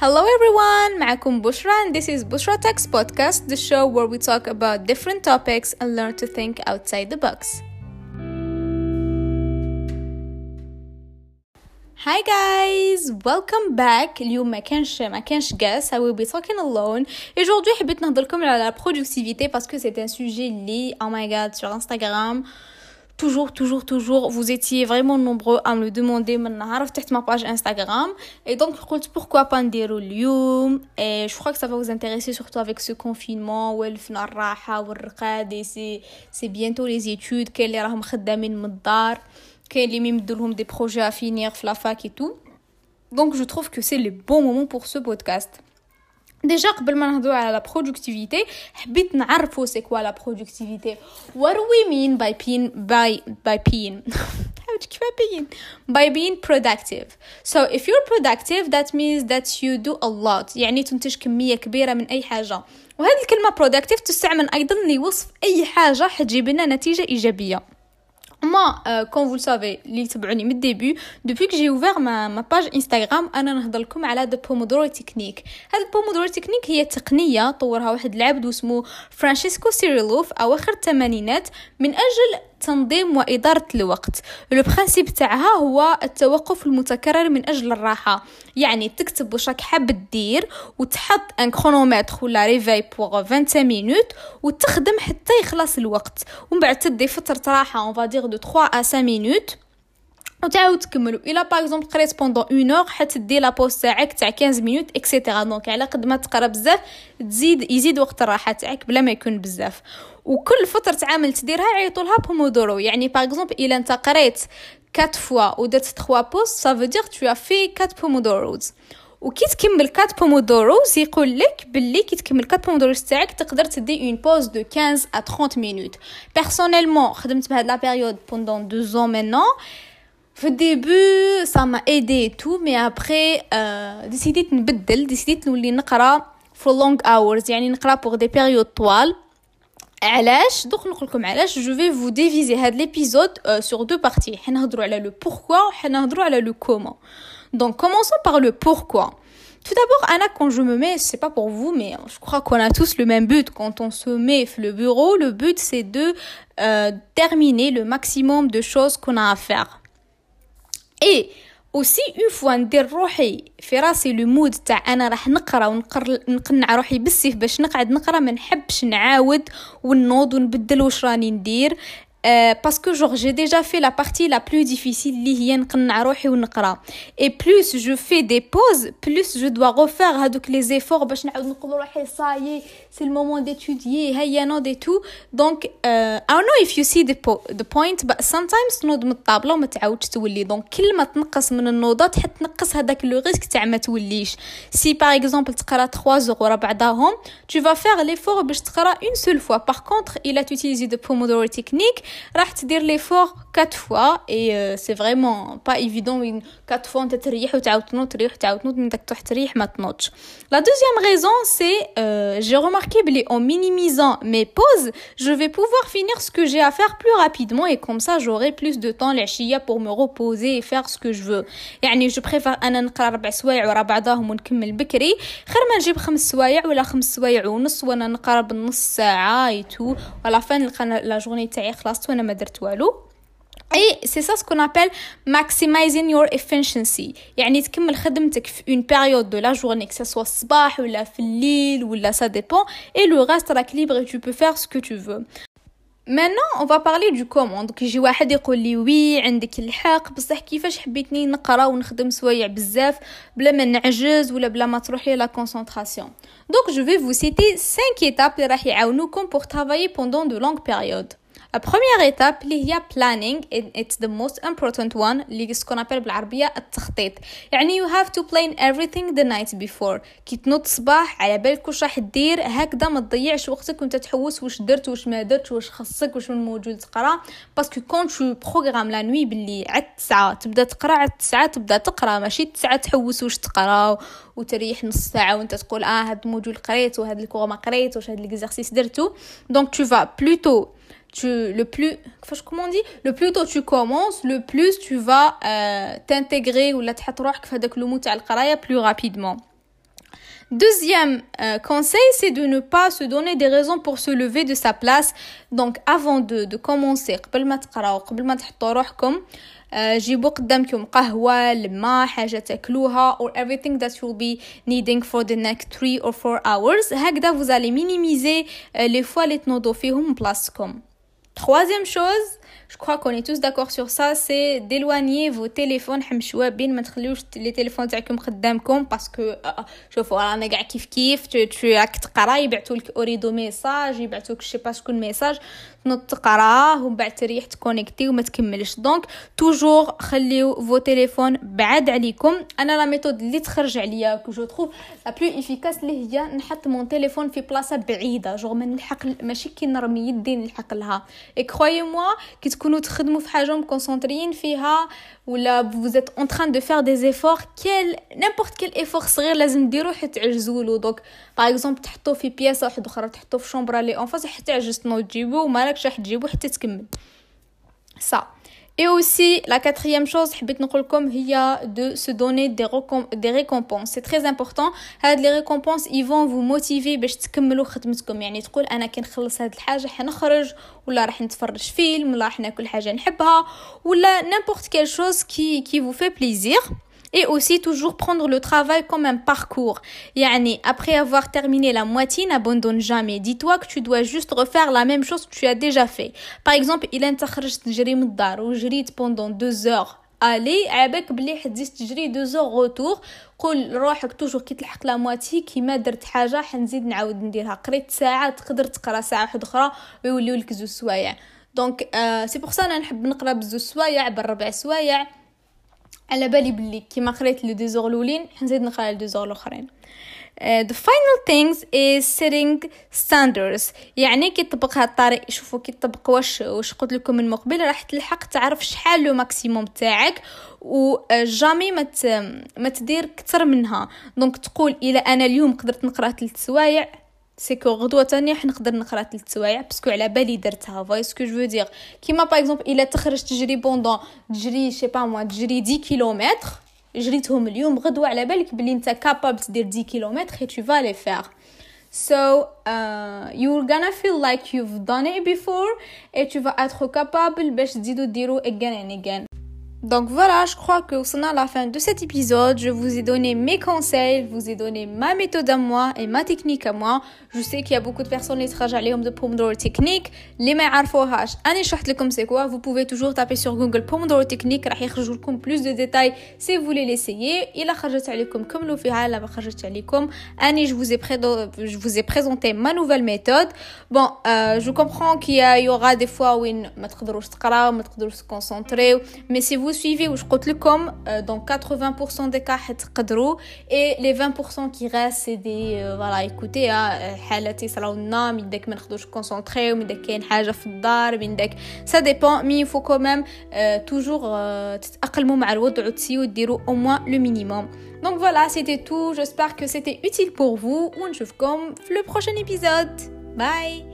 Hello everyone, معكم بشرى and this is Bushra Text Podcast, the show where we talk about different topics and learn to think outside the box. Hi guys, welcome back. اليوم ما كانش ما كانش guest, I will be talking alone. Et aujourd'hui حبيت نهضر لكم على la productivité parce que c'est un sujet lié, oh my god, sur Instagram. toujours, toujours, toujours, vous étiez vraiment nombreux à me le demander maintenant ma page Instagram? Et donc, pourquoi pas Pandero Lium Et je crois que ça va vous intéresser surtout avec ce confinement, ou c'est bientôt les études, quels sont les quels des projets à finir, la fac et tout. Donc, je trouve que c'est le bon moment pour ce podcast. ديجا قبل ما نهضروا على لا برودكتيفيتي حبيت نعرفوا سي كوا لا برودكتيفيتي وات وي مين باي بين باي باي بين حاولت كيف بين باي بين productive. سو اف you're برودكتيف ذات مينز ذات يو دو ا لوت يعني تنتج كمية كبيرة من أي حاجة. وهذه الكلمة برودكتيف تستعمل أيضا لوصف أي حاجة حتجيب لنا نتيجة إيجابية. ما كون فو سافي اللي تبعوني من الديبي دوبوي كو جي اوفير ما, ما باج انستغرام أنا نهضر لكم على ذا بومودورو تكنيك هاد البومودورو تكنيك هي تقنية طورها واحد العبد واسمو فرانشيسكو سيريلوف أواخر الثمانينات من أجل تنظيم وإدارة الوقت. لو برانسيب تاعها هو التوقف المتكرر من أجل الراحة. يعني تكتب واش راك حاب دير وتحط ان كرونومتر ولا ريفاي بوغ 25 مينوت وتخدم حتى يخلص الوقت. ومن بعد تدي فترة راحة اون فادير دو 3 ا 5 مينوت وتعاود تكملوا الا باغ اكزومبل قريت بوندون اون اور حتدي لا بوست تاعك تاع 15 مينوت اكسيتيرا دونك على قد ما تقرا بزاف تزيد يزيد وقت الراحه تاعك بلا ما يكون بزاف وكل فتره عمل تديرها يعيطوا لها بومودورو يعني باغ اكزومبل الا انت قريت 4 فوا ودرت 3 بوست سا فو دير تو في 4 بومودوروز وكي تكمل 4 بومودوروز يقول لك باللي كي تكمل 4 بومودوروز تاعك تقدر تدي اون بوز دو 15 ا 30 مينوت بيرسونيلمون خدمت بهاد لا بيريود بوندون 2 زون مينون في الديبو ça m'a aidé et tout mais après euh, ديسيديت نبدل ديسيديت نولي نقرا for long hours يعني نقرا pour des périodes طوال علاش دوك نقول لكم علاش جو في فو ديفيزي هاد ليبيزود سور دو بارتي حنهضروا على لو بوركوا وحنهضروا على لو كومون دونك كومونسون بار لو بوركوا Tout d'abord, Anna, quand je me mets, c'est pas pour vous, mais je crois qu'on a tous le même but. Quand on se met le bureau, le but c'est de euh, terminer le maximum de choses qu'on a à faire. اي اوسي أون فوا ندير روحي في راسي لو مود تاع أنا راح نقرأ ونقنع روحي بالسيف باش نقعد نقرأ ما نحبش نعاود ونوض ونبدل واش راني ندير. Euh, parce que genre j'ai déjà fait la partie la اللي هي نقنع روحي ونقرأ. Et plus je fais des pauses plus je dois refaire هذوك les efforts باش نعاود نقول روحي صاي c'est le moment d'étudier هيا نوض et tout donc uh, I don't know if you see the, po the point but sometimes تنوض من الطابلة وما تعاودش تولي donc كل ما تنقص من النوضات حتى تنقص هذاك لو ريسك تاع ما توليش si par exemple تقرا 3 jours ورا بعضاهم tu vas faire l'effort باش تقرا une seule fois par contre il a utilisé de Pomodoro technique راح تدير ليفور 4 فوا اي سي فريمون با ايفيدون وين 4 فوا انت تريح وتعاود تنوض تريح وتعاود تنوض من داك تروح تريح ما تنوضش لا دوزيام ريزون سي جي remarqué بلي en minimisant mes pauses je vais pouvoir finir ce que j'ai à faire plus rapidement et comme ça j'aurai plus de temps العشيه pour me reposer et faire ce que je veux يعني جو بريفير انا نقرا ربع سوايع ورا بعضاهم ونكمل بكري خير ما نجيب خمس سوايع ولا خمس سوايع ونص وانا نقرا بالنص ساعه اي تو ولا فان نلقى لا جورني تاعي خلصت وانا ما درت والو اي سي سا سكون ابل maximizing your efficiency يعني تكمل خدمتك في اون بيريود دو لا جورني que سوا الصباح ولا في الليل ولا ça dépend et le reste راك libre et tu peux faire ce que tu veux Maintenant, on va parler du comment. Donc, يجي واحد يقول لي وي عندك الحق بصح كيفاش حبيتني نقرا ونخدم سوايع بزاف بلا ما نعجز ولا بلا ما تروح لي لا concentration. Donc, je vais vous citer 5 étapes اللي راح يعاونوكم pour travailler pendant de longues périodes. Première étape اللي هي planning it's the most important one اللي سكون ابل بالعربية التخطيط. يعني you have to plan everything the night before. كي تنوض الصباح على بالك واش راح دير هكذا ما تضيعش وقتك وانت تحوس واش درت واش ما درت واش خصك واش من موجود تقرأ. باسكو كون تو بروغرام لا نوي باللي على التسعة تبدأ تقرأ على التسعة تبدأ تقرأ ماشي التسعة تحوس واش تقرأ وتريح نص ساعة وانت تقول آه هاد الموجود قريت وهاد الكور ما قريت واش هاد ليكزارسيس درتو. دونك تو فا بلوتو tu le plus comment on dit le plus tôt tu commences le plus tu vas euh, t'intégrer ou la تحط روحك في هذاك المود تاع القرايه plus rapidement Deuxième euh, conseil, c'est de ne pas se donner des raisons pour se lever de sa place. Donc avant de, de commencer, قبل ما تقراو قبل ما تحطوا روحكم جيبوا قدامكم قهوة الماء حاجة تاكلوها or everything that you'll be needing for the next 3 or 4 hours هكذا vous allez minimiser les fois اللي تنوضوا فيهم بلاصتكم Troisième chose, je crois qu'on est tous d'accord sur ça, c'est d'éloigner vos téléphones حمشوا بين ما تخليوش les téléphones تاعكم قدامكم que شوفوا رانا كاع كيف كيف tu راك تقرا يبعثوا لك اوريدو ميساج يبعثوا لك شي با شكون ميساج تنوض تقراه ومن بعد تريح تكونيكتي وما تكملش دونك توجور خليو فو تيليفون بعاد عليكم أنا لا ميثود اللي تخرج عليا كو جو تروف لا بلو افيكاس اللي هي نحط مون تيليفون في بلاصه بعيده جو ما نلحق ماشي كي نرمي يدي نلحق لها اي كروي موا كي تكونوا تخدموا في حاجة مكونسونطريين فيها ولا êtes en train de faire des efforts. Quel n'importe quel effort صغير لازم ديروه حتى تعجزوا له. باغ اكزومبل تحطوه في بياسه واحدة أخرى تحطوه في شومبرا لي اون فاس حتى عجزت نوض تجيبوه وما راكش راح تجيبوه حتى تكمل. Ça. Et aussi, la quatrième chose, de se donner des, des récompenses. C'est très important. Les récompenses, ils vont vous motiver باش تكملوا خدمتكم. يعني تقول أنا كي نخلص هاد الحاجة حنخرج ولا راح نتفرج فيلم ولا راح ناكل حاجة نحبها ولا n'importe quelle chose qui, qui vous fait plaisir. Et aussi toujours prendre le travail comme un parcours. Yani, après avoir terminé la moitié, n'abandonne jamais. Dis-toi que tu dois juste refaire la même chose que tu as déjà fait. Par exemple, il انت خرجت تجري من الدار وجريت pendant deux heures الي عابك بلي حديت تجري دو زور روتور قول روحك توجور كي تلحق لا مواتي كيما درت حاجه حنزيد نعاود نديرها قريت ساعه تقدر تقرا ساعه واحده اخرى ويوليو لك زوج سوايع دونك سي بور سا انا نحب نقرا بزوج سوايع بالربع سوايع على بالي بلي كيما قريت لو دوزور الاولين حنزيد نقرا لو دوزور الأخرين. Uh, the final things is setting standards. يعني كي تطبق هاد الطريق شوفوا كي تطبق واش واش قلت لكم من مقبل راح تلحق تعرف شحال لو ماكسيموم تاعك وجامي ما ما تدير كتر منها. دونك تقول إلى أنا اليوم قدرت نقرأ ثلاث سوايع سيكو غدوه تانية حنقدر نقرا ثلاث سوايع باسكو على بالي درتها فاي سكو جو دير كيما باغ اكزومبل الا تخرج تجري بوندون تجري شي با موا تجري 10 كيلومتر جريتهم اليوم غدوه على بالك بلي انت كابابل تدير 10 كيلومتر اي تو فا لي فير So, uh, you're gonna feel like you've done it before et tu vas être capable باش تزيدو ديرو again and again. Donc voilà, je crois que c'est à la fin de cet épisode. Je vous ai donné mes conseils, je vous ai donné ma méthode à moi et ma technique à moi. Je sais qu'il y a beaucoup de personnes qui travaillent de Pomodoro technique. Les mains arfohash, ani comme c'est quoi. Vous pouvez toujours taper sur Google Pomodoro technique. راح يخرجوا لكم plus de détails si vous voulez l'essayer. Il a خرجت عليكم comme لو فيها لا خرجت عليكم. Ani, je vous ai je vous ai présenté ma nouvelle méthode. Bon, euh, je comprends qu'il y, y aura des fois où ما تقدروش تقراو, ما تقدروش se concentrer, mais si vous vous suivez ou je compte le com dans 80% des cas et les 20% qui restent c'est des euh, voilà écoutez حالات يصراونا من داك ما نقدروش كونسونطريو من داك كاين حاجه في الدار من داك ça dépend mais il faut quand même euh, toujours euh, تتاقلموا مع الوضع وتسيو ديروا au moins le minimum donc voilà c'était tout j'espère que c'était utile pour vous ونشوفكم في le prochain épisode bye